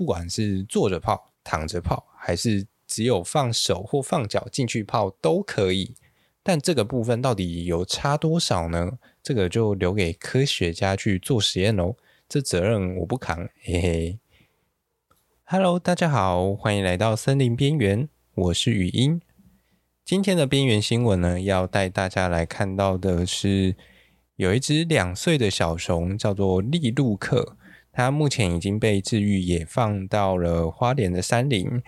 不管是坐着泡、躺着泡，还是只有放手或放脚进去泡都可以。但这个部分到底有差多少呢？这个就留给科学家去做实验喽。这责任我不扛，嘿嘿。Hello，大家好，欢迎来到森林边缘，我是语音。今天的边缘新闻呢，要带大家来看到的是，有一只两岁的小熊，叫做利路克，它目前已经被治愈，也放到了花莲的山林。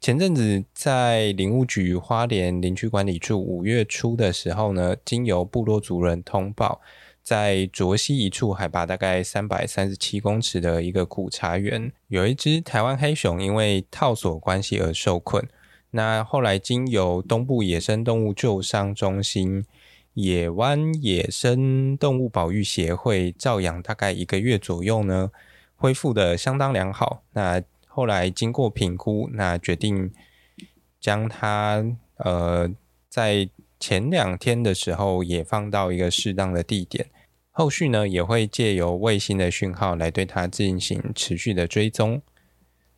前阵子在林务局花莲林区管理处五月初的时候呢，经由部落族人通报，在卓溪一处海拔大概三百三十七公尺的一个苦茶园，有一只台湾黑熊因为套索关系而受困。那后来经由东部野生动物救伤中心、野湾野生动物保育协会照养，大概一个月左右呢，恢复得相当良好。那后来经过评估，那决定将它呃在前两天的时候也放到一个适当的地点，后续呢也会借由卫星的讯号来对它进行持续的追踪。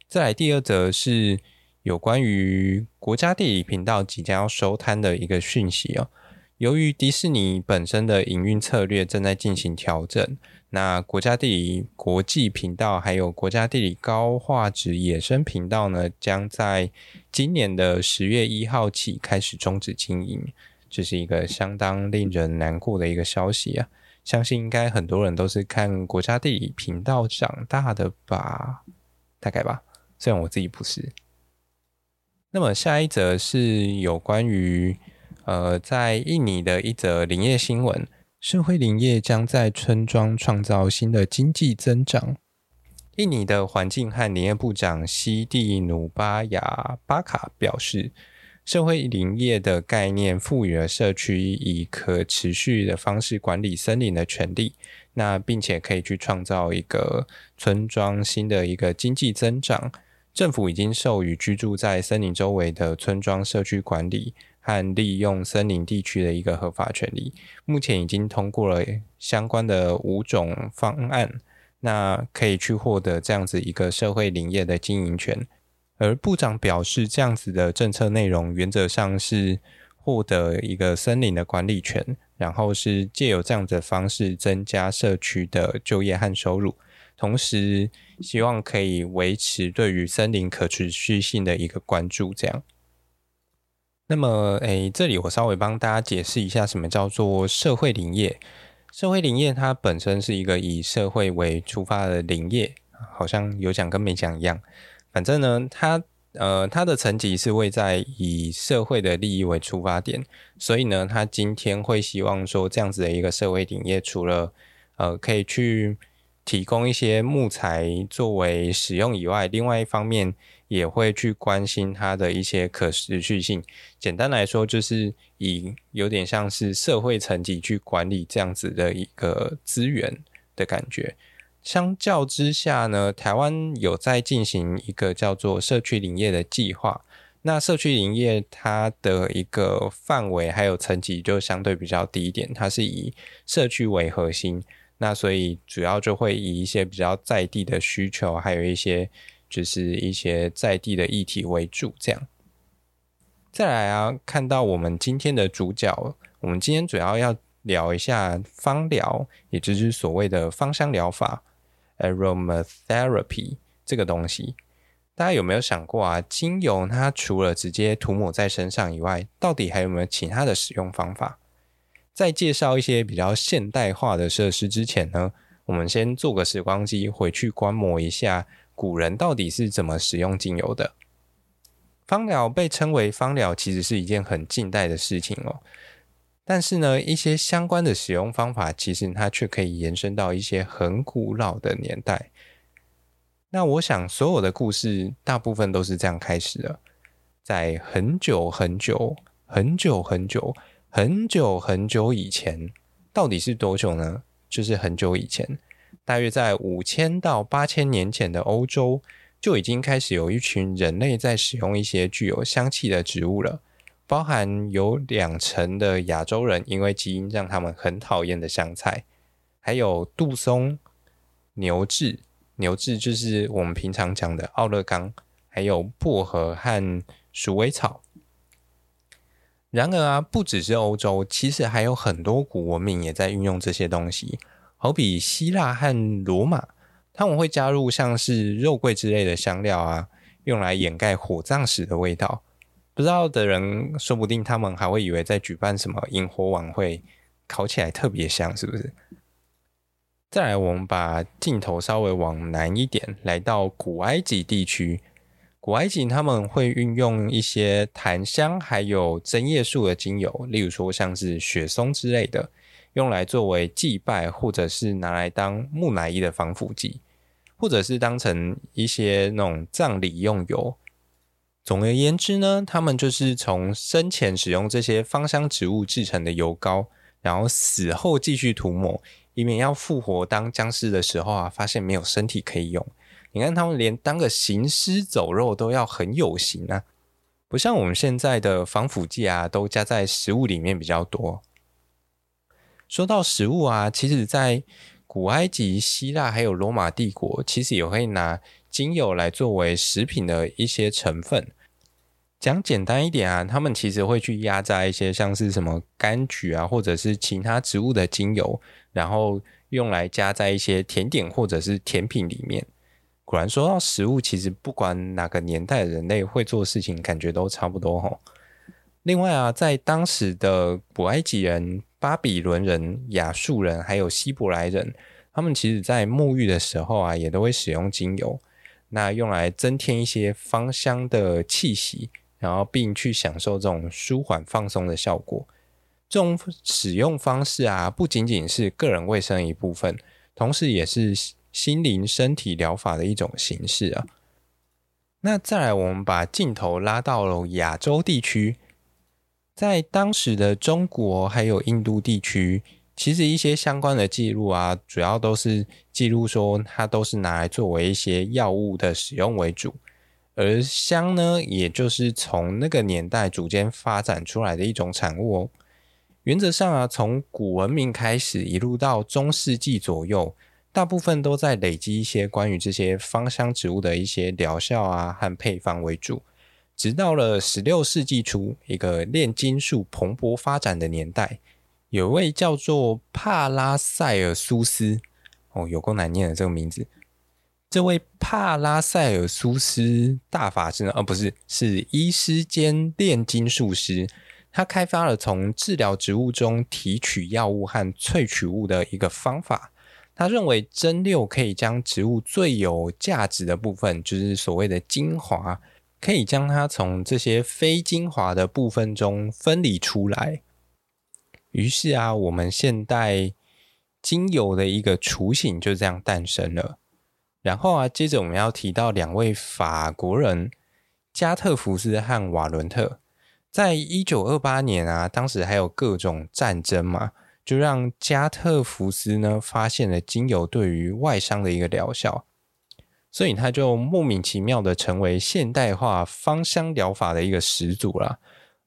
再来第二则是。有关于国家地理频道即将要收摊的一个讯息哦。由于迪士尼本身的营运策略正在进行调整，那国家地理国际频道还有国家地理高画质野生频道呢，将在今年的十月一号起开始终止经营，这是一个相当令人难过的一个消息啊！相信应该很多人都是看国家地理频道长大的吧，大概吧，虽然我自己不是。那么下一则是有关于呃，在印尼的一则林业新闻，社会林业将在村庄创造新的经济增长。印尼的环境和林业部长西蒂努巴雅巴卡表示，社会林业的概念赋予了社区以可持续的方式管理森林的权利，那并且可以去创造一个村庄新的一个经济增长。政府已经授予居住在森林周围的村庄社区管理和利用森林地区的一个合法权利。目前已经通过了相关的五种方案，那可以去获得这样子一个社会林业的经营权。而部长表示，这样子的政策内容原则上是获得一个森林的管理权，然后是借由这样子的方式增加社区的就业和收入。同时，希望可以维持对于森林可持续性的一个关注。这样，那么，诶，这里我稍微帮大家解释一下，什么叫做社会林业？社会林业它本身是一个以社会为出发的林业，好像有讲跟没讲一样。反正呢，它呃，它的层级是会在以社会的利益为出发点，所以呢，它今天会希望说，这样子的一个社会林业，除了呃，可以去提供一些木材作为使用以外，另外一方面也会去关心它的一些可持续性。简单来说，就是以有点像是社会层级去管理这样子的一个资源的感觉。相较之下呢，台湾有在进行一个叫做社区林业的计划。那社区林业它的一个范围还有层级就相对比较低一点，它是以社区为核心。那所以主要就会以一些比较在地的需求，还有一些就是一些在地的议题为主，这样。再来啊，看到我们今天的主角，我们今天主要要聊一下芳疗，也就是所谓的芳香疗法 （aromatherapy） 这个东西。大家有没有想过啊？精油它除了直接涂抹在身上以外，到底还有没有其他的使用方法？在介绍一些比较现代化的设施之前呢，我们先做个时光机，回去观摩一下古人到底是怎么使用精油的。芳疗被称为芳疗，其实是一件很近代的事情哦。但是呢，一些相关的使用方法，其实它却可以延伸到一些很古老的年代。那我想，所有的故事大部分都是这样开始的，在很久很久很久很久。很久很久以前，到底是多久呢？就是很久以前，大约在五千到八千年前的欧洲，就已经开始有一群人类在使用一些具有香气的植物了。包含有两成的亚洲人因为基因让他们很讨厌的香菜，还有杜松、牛至、牛至就是我们平常讲的奥勒冈，还有薄荷和鼠尾草。然而啊，不只是欧洲，其实还有很多古文明也在运用这些东西。好比希腊和罗马，他们会加入像是肉桂之类的香料啊，用来掩盖火葬时的味道。不知道的人，说不定他们还会以为在举办什么萤火晚会，烤起来特别香，是不是？再来，我们把镜头稍微往南一点，来到古埃及地区。古埃及他们会运用一些檀香，还有针叶树的精油，例如说像是雪松之类的，用来作为祭拜，或者是拿来当木乃伊的防腐剂，或者是当成一些那种葬礼用油。总而言之呢，他们就是从生前使用这些芳香植物制成的油膏，然后死后继续涂抹，以免要复活当僵尸的时候啊，发现没有身体可以用。你看，他们连当个行尸走肉都要很有型啊，不像我们现在的防腐剂啊，都加在食物里面比较多。说到食物啊，其实，在古埃及、希腊还有罗马帝国，其实也会拿精油来作为食品的一些成分。讲简单一点啊，他们其实会去压榨一些像是什么柑橘啊，或者是其他植物的精油，然后用来加在一些甜点或者是甜品里面。果然说到食物，其实不管哪个年代的人类会做事情，感觉都差不多齁。另外啊，在当时的古埃及人、巴比伦人、亚述人还有希伯来人，他们其实在沐浴的时候啊，也都会使用精油，那用来增添一些芳香的气息，然后并去享受这种舒缓放松的效果。这种使用方式啊，不仅仅是个人卫生一部分，同时也是。心灵身体疗法的一种形式啊。那再来，我们把镜头拉到了亚洲地区，在当时的中国还有印度地区，其实一些相关的记录啊，主要都是记录说它都是拿来作为一些药物的使用为主，而香呢，也就是从那个年代逐渐发展出来的一种产物哦。原则上啊，从古文明开始，一路到中世纪左右。大部分都在累积一些关于这些芳香植物的一些疗效啊和配方为主，直到了十六世纪初，一个炼金术蓬勃发展的年代，有一位叫做帕拉塞尔苏斯，哦，有够难念的这个名字。这位帕拉塞尔苏斯大法师呢，而、不是，是医师兼炼金术师，他开发了从治疗植物中提取药物和萃取物的一个方法。他认为蒸馏可以将植物最有价值的部分，就是所谓的精华，可以将它从这些非精华的部分中分离出来。于是啊，我们现代精油的一个雏形就这样诞生了。然后啊，接着我们要提到两位法国人加特福斯和瓦伦特，在一九二八年啊，当时还有各种战争嘛。就让加特福斯呢发现了精油对于外伤的一个疗效，所以他就莫名其妙的成为现代化芳香疗法的一个始祖啦。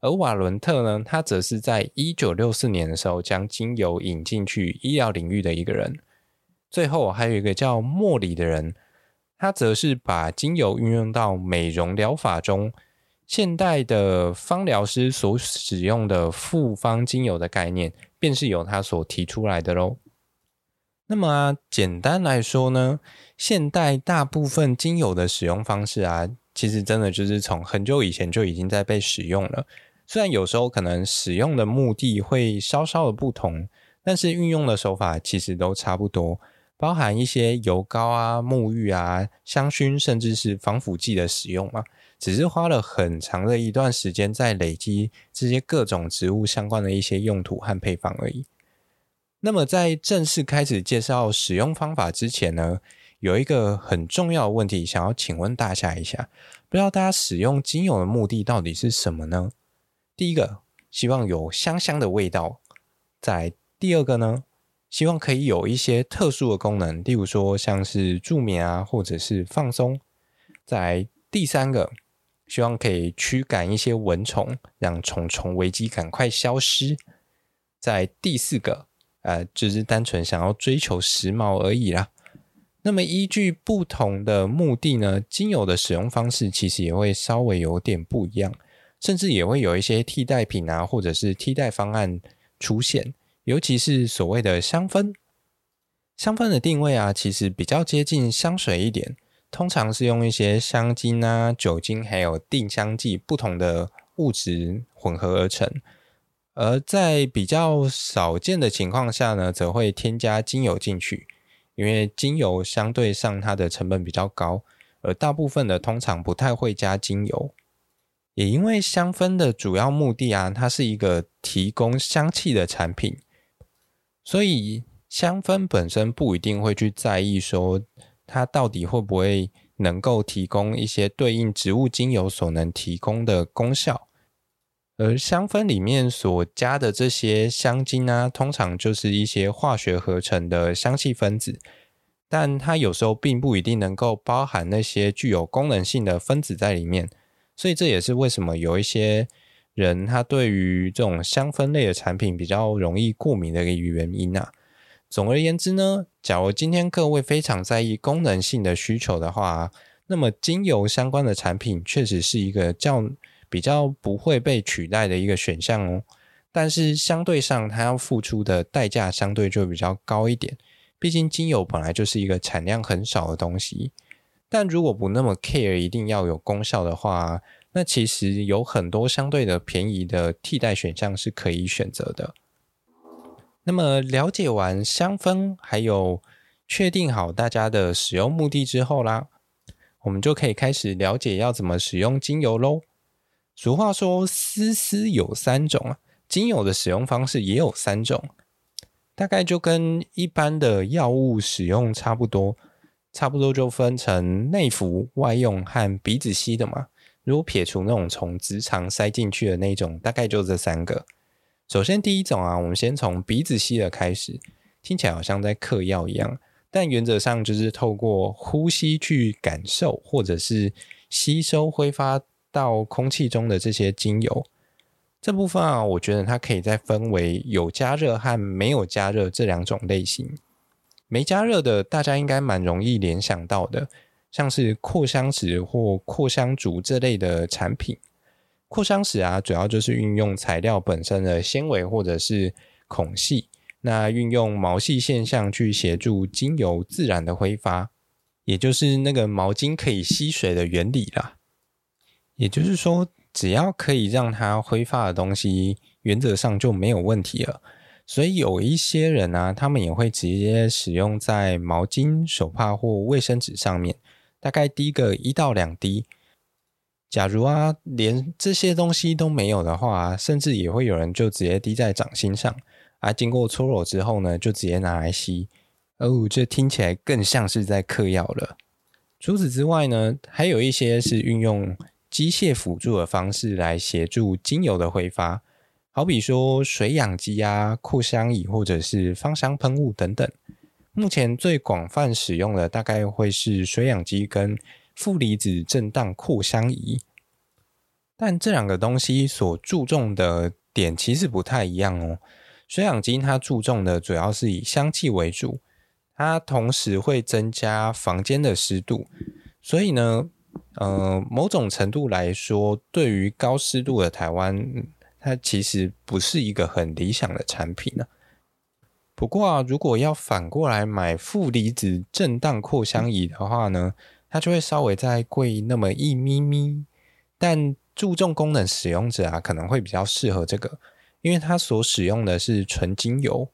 而瓦伦特呢，他则是在一九六四年的时候将精油引进去医疗领域的一个人。最后还有一个叫莫里的人，他则是把精油运用到美容疗法中。现代的芳疗师所使用的复方精油的概念，便是由他所提出来的喽。那么啊，简单来说呢，现代大部分精油的使用方式啊，其实真的就是从很久以前就已经在被使用了。虽然有时候可能使用的目的会稍稍的不同，但是运用的手法其实都差不多，包含一些油膏啊、沐浴啊、香薰，甚至是防腐剂的使用嘛。只是花了很长的一段时间在累积这些各种植物相关的一些用途和配方而已。那么在正式开始介绍使用方法之前呢，有一个很重要的问题想要请问大家一下，不知道大家使用精油的目的到底是什么呢？第一个，希望有香香的味道；在第二个呢，希望可以有一些特殊的功能，例如说像是助眠啊，或者是放松；在第三个。希望可以驱赶一些蚊虫，让虫虫危机赶快消失。在第四个，呃，就是单纯想要追求时髦而已啦。那么依据不同的目的呢，精油的使用方式其实也会稍微有点不一样，甚至也会有一些替代品啊，或者是替代方案出现。尤其是所谓的香氛，香氛的定位啊，其实比较接近香水一点，通常是用一些香精啊、酒精还有定香剂不同的物质混合而成。而在比较少见的情况下呢，则会添加精油进去。因为精油相对上它的成本比较高，而大部分的通常不太会加精油。也因为香氛的主要目的啊，它是一个提供香气的产品，所以香氛本身不一定会去在意说它到底会不会能够提供一些对应植物精油所能提供的功效。而香氛里面所加的这些香精啊，通常就是一些化学合成的香气分子，但它有时候并不一定能够包含那些具有功能性的分子在里面，所以这也是为什么有一些人他对于这种香氛类的产品比较容易过敏的一个原因啊。总而言之呢，假如今天各位非常在意功能性的需求的话，那么精油相关的产品确实是一个较比较不会被取代的一个选项哦，但是相对上，它要付出的代价相对就比较高一点。毕竟精油本来就是一个产量很少的东西，但如果不那么 care 一定要有功效的话，那其实有很多相对的便宜的替代选项是可以选择的。那么了解完香氛，还有确定好大家的使用目的之后啦，我们就可以开始了解要怎么使用精油喽。俗话说，丝丝有三种啊，精油的使用方式也有三种，大概就跟一般的药物使用差不多，差不多就分成内服、外用和鼻子吸的嘛。如果撇除那种从直肠塞进去的那种，大概就这三个。首先第一种啊，我们先从鼻子吸的开始，听起来好像在嗑药一样，但原则上就是透过呼吸去感受或者是吸收挥发。到空气中的这些精油，这部分啊，我觉得它可以再分为有加热和没有加热这两种类型。没加热的，大家应该蛮容易联想到的，像是扩香石或扩香竹这类的产品。扩香石啊，主要就是运用材料本身的纤维或者是孔隙，那运用毛细现象去协助精油自然的挥发，也就是那个毛巾可以吸水的原理啦。也就是说，只要可以让它挥发的东西，原则上就没有问题了。所以有一些人呢、啊，他们也会直接使用在毛巾、手帕或卫生纸上面，大概滴个一到两滴。假如啊，连这些东西都没有的话，甚至也会有人就直接滴在掌心上，啊，经过搓揉之后呢，就直接拿来吸。哦，这听起来更像是在嗑药了。除此之外呢，还有一些是运用。机械辅助的方式来协助精油的挥发，好比说水氧机啊、扩香仪或者是芳香喷雾等等。目前最广泛使用的大概会是水氧机跟负离子震荡扩香仪，但这两个东西所注重的点其实不太一样哦。水氧机它注重的主要是以香气为主，它同时会增加房间的湿度，所以呢。呃，某种程度来说，对于高湿度的台湾，它其实不是一个很理想的产品呢。不过啊，如果要反过来买负离子震荡扩香仪的话呢，它就会稍微再贵那么一咪咪。但注重功能使用者啊，可能会比较适合这个，因为它所使用的是纯精油。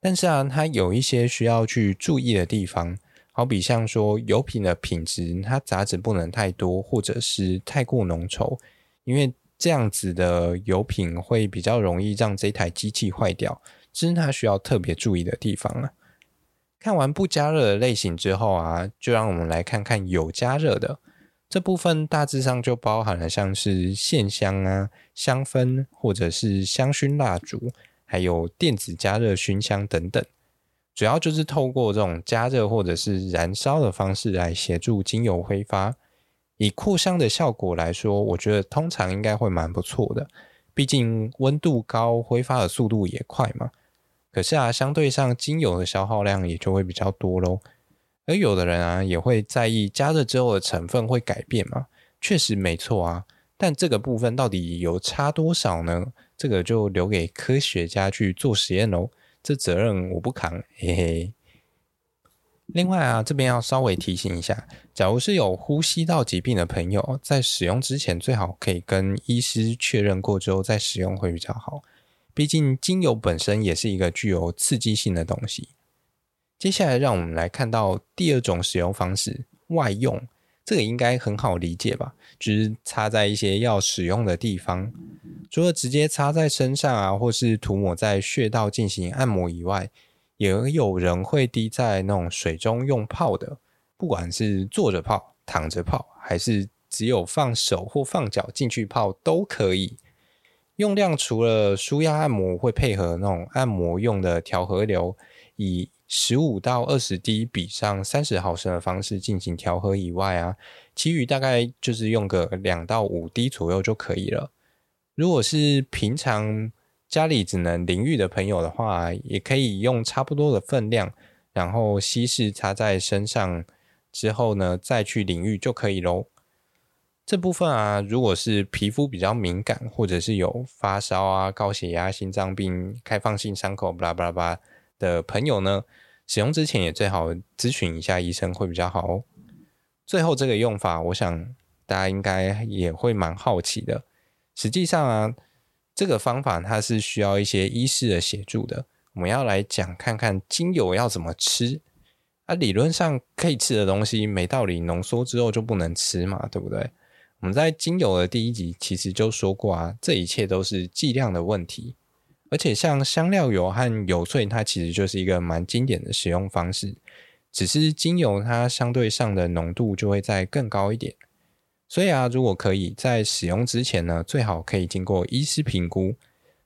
但是啊，它有一些需要去注意的地方。好比像说油品的品质，它杂质不能太多，或者是太过浓稠，因为这样子的油品会比较容易让这台机器坏掉，这是它需要特别注意的地方啊。看完不加热的类型之后啊，就让我们来看看有加热的这部分，大致上就包含了像是线香啊、香氛，或者是香薰蜡烛，还有电子加热熏香等等。主要就是透过这种加热或者是燃烧的方式来协助精油挥发。以扩香的效果来说，我觉得通常应该会蛮不错的。毕竟温度高，挥发的速度也快嘛。可是啊，相对上精油的消耗量也就会比较多喽。而有的人啊，也会在意加热之后的成分会改变嘛？确实没错啊，但这个部分到底有差多少呢？这个就留给科学家去做实验喽，这责任我不扛，嘿嘿。另外啊，这边要稍微提醒一下，假如是有呼吸道疾病的朋友，在使用之前最好可以跟医师确认过之后再使用会比较好。毕竟精油本身也是一个具有刺激性的东西。接下来让我们来看到第二种使用方式，外用。这个应该很好理解吧？就是擦在一些要使用的地方，除了直接擦在身上啊，或是涂抹在穴道进行按摩以外。也有人会滴在那种水中用泡的，不管是坐着泡、躺着泡，还是只有放手或放脚进去泡都可以。用量除了舒压按摩会配合那种按摩用的调和流，以十五到二十滴比上三十毫升的方式进行调和以外啊，其余大概就是用个两到五滴左右就可以了。如果是平常，家里只能淋浴的朋友的话，也可以用差不多的分量，然后稀释擦在身上之后呢，再去淋浴就可以喽。这部分啊，如果是皮肤比较敏感，或者是有发烧啊、高血压、心脏病、开放性伤口，巴拉巴拉巴拉的朋友呢，使用之前也最好咨询一下医生会比较好哦。最后这个用法，我想大家应该也会蛮好奇的。实际上啊。这个方法它是需要一些医师的协助的。我们要来讲看看精油要怎么吃。啊，理论上可以吃的东西，没道理浓缩之后就不能吃嘛，对不对？我们在精油的第一集其实就说过啊，这一切都是剂量的问题。而且像香料油和油萃，它其实就是一个蛮经典的使用方式，只是精油它相对上的浓度就会再更高一点。所以啊，如果可以在使用之前呢，最好可以经过医师评估。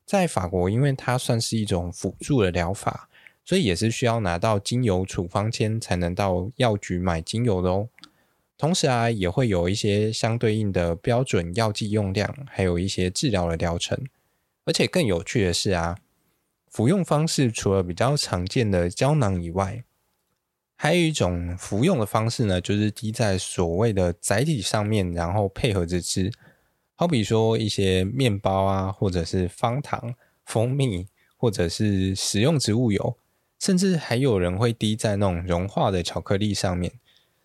在法国，因为它算是一种辅助的疗法，所以也是需要拿到精油处方签才能到药局买精油的哦。同时啊，也会有一些相对应的标准药剂用量，还有一些治疗的疗程。而且更有趣的是啊，服用方式除了比较常见的胶囊以外，还有一种服用的方式呢，就是滴在所谓的载体上面，然后配合着吃。好比说一些面包啊，或者是方糖、蜂蜜，或者是食用植物油，甚至还有人会滴在那种融化的巧克力上面。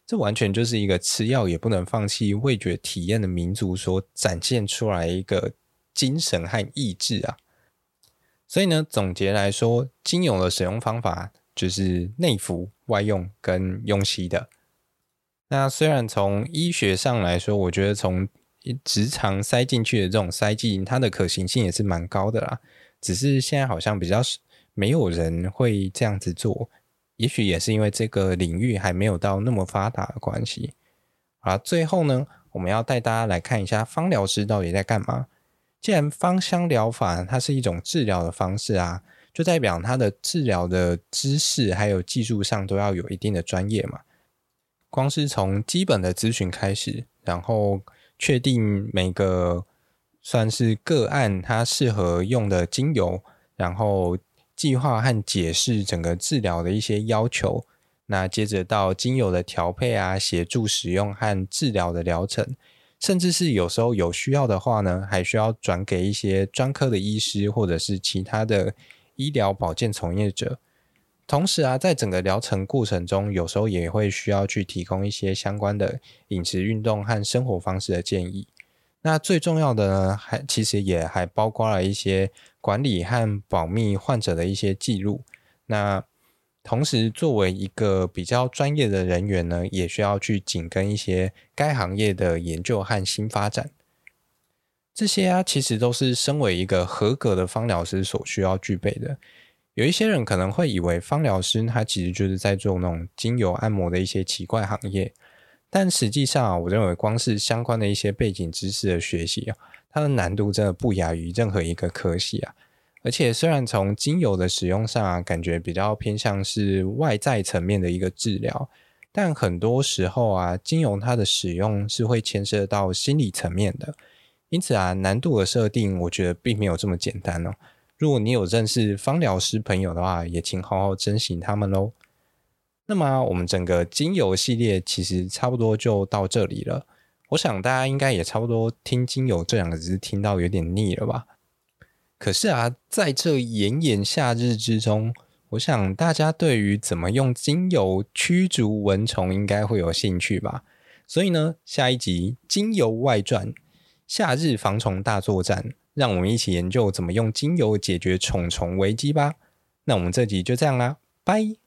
这完全就是一个吃药也不能放弃味觉体验的民族所展现出来一个精神和意志啊！所以呢，总结来说，精油的使用方法就是内服。外用跟用吸的，那虽然从医学上来说，我觉得从直肠塞进去的这种塞剂，它的可行性也是蛮高的啦。只是现在好像比较没有人会这样子做，也许也是因为这个领域还没有到那么发达的关系。好，最后呢，我们要带大家来看一下芳疗师到底在干嘛。既然芳香疗法它是一种治疗的方式啊。就代表它的治疗的知识还有技术上都要有一定的专业嘛。光是从基本的咨询开始，然后确定每个算是个案它适合用的精油，然后计划和解释整个治疗的一些要求。那接着到精油的调配啊，协助使用和治疗的疗程，甚至是有时候有需要的话呢，还需要转给一些专科的医师或者是其他的。医疗保健从业者，同时啊，在整个疗程过程中，有时候也会需要去提供一些相关的饮食、运动和生活方式的建议。那最重要的呢，还其实也还包括了一些管理和保密患者的一些记录。那同时，作为一个比较专业的人员呢，也需要去紧跟一些该行业的研究和新发展。这些啊，其实都是身为一个合格的芳疗师所需要具备的。有一些人可能会以为芳疗师他其实就是在做那种精油按摩的一些奇怪行业，但实际上啊，我认为光是相关的一些背景知识的学习啊，它的难度真的不亚于任何一个科系啊。而且虽然从精油的使用上啊，感觉比较偏向是外在层面的一个治疗，但很多时候啊，精油它的使用是会牵涉到心理层面的。因此啊，难度的设定，我觉得并没有这么简单哦。如果你有认识芳疗师朋友的话，也请好好珍惜他们喽。那么我们整个精油系列其实差不多就到这里了。我想大家应该也差不多听精油这两个字听到有点腻了吧？可是啊，在这炎炎夏日之中，我想大家对于怎么用精油驱逐蚊虫应该会有兴趣吧？所以呢，下一集《精油外传》夏日防虫大作战，让我们一起研究怎么用精油解决虫虫危机吧。那我们这集就这样啦，拜。